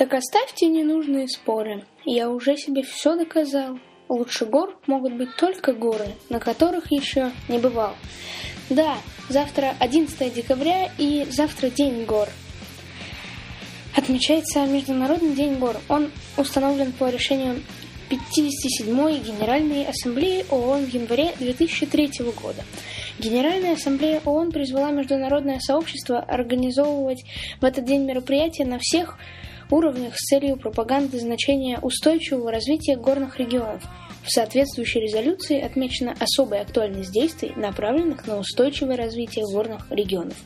Так оставьте ненужные споры. Я уже себе все доказал. Лучше гор могут быть только горы, на которых еще не бывал. Да, завтра 11 декабря и завтра День гор. Отмечается Международный день гор. Он установлен по решению 57-й Генеральной Ассамблеи ООН в январе 2003 года. Генеральная Ассамблея ООН призвала международное сообщество организовывать в этот день мероприятия на всех уровнях с целью пропаганды значения устойчивого развития горных регионов. В соответствующей резолюции отмечена особая актуальность действий, направленных на устойчивое развитие горных регионов.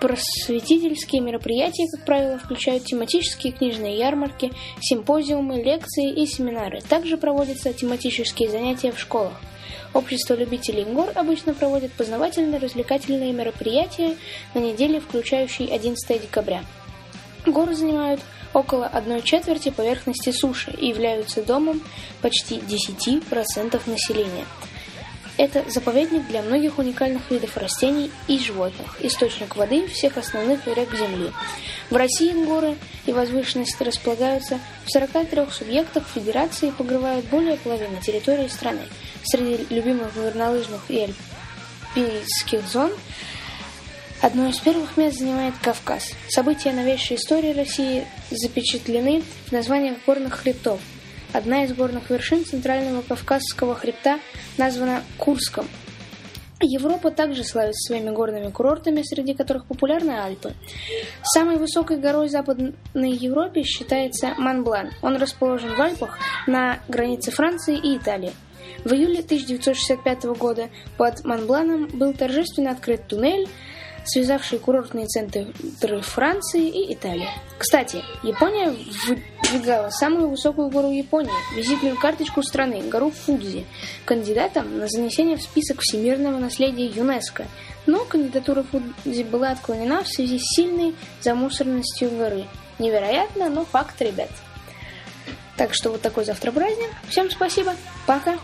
Просветительские мероприятия, как правило, включают тематические книжные ярмарки, симпозиумы, лекции и семинары. Также проводятся тематические занятия в школах. Общество любителей гор обычно проводит познавательные развлекательные мероприятия на неделе, включающей 11 декабря. Горы занимают около одной четверти поверхности суши и являются домом почти 10% населения – это заповедник для многих уникальных видов растений и животных, источник воды всех основных рек Земли. В России горы и возвышенности располагаются в 43 субъектах федерации и покрывают более половины территории страны. Среди любимых горнолыжных и альпийских зон Одно из первых мест занимает Кавказ. События новейшей истории России запечатлены в названиях горных хребтов – Одна из горных вершин Центрального Кавказского хребта названа Курском. Европа также славится своими горными курортами, среди которых популярны Альпы. Самой высокой горой Западной Европе считается Монблан. Он расположен в Альпах на границе Франции и Италии. В июле 1965 года под Монбланом был торжественно открыт туннель, связавший курортные центры Франции и Италии. Кстати, Япония выдвигала самую высокую гору Японии, визитную карточку страны, гору Фудзи, кандидатом на занесение в список всемирного наследия ЮНЕСКо. Но кандидатура Фудзи была отклонена в связи с сильной замусоренностью горы. Невероятно, но факт, ребят. Так что вот такой завтра праздник. Всем спасибо. Пока.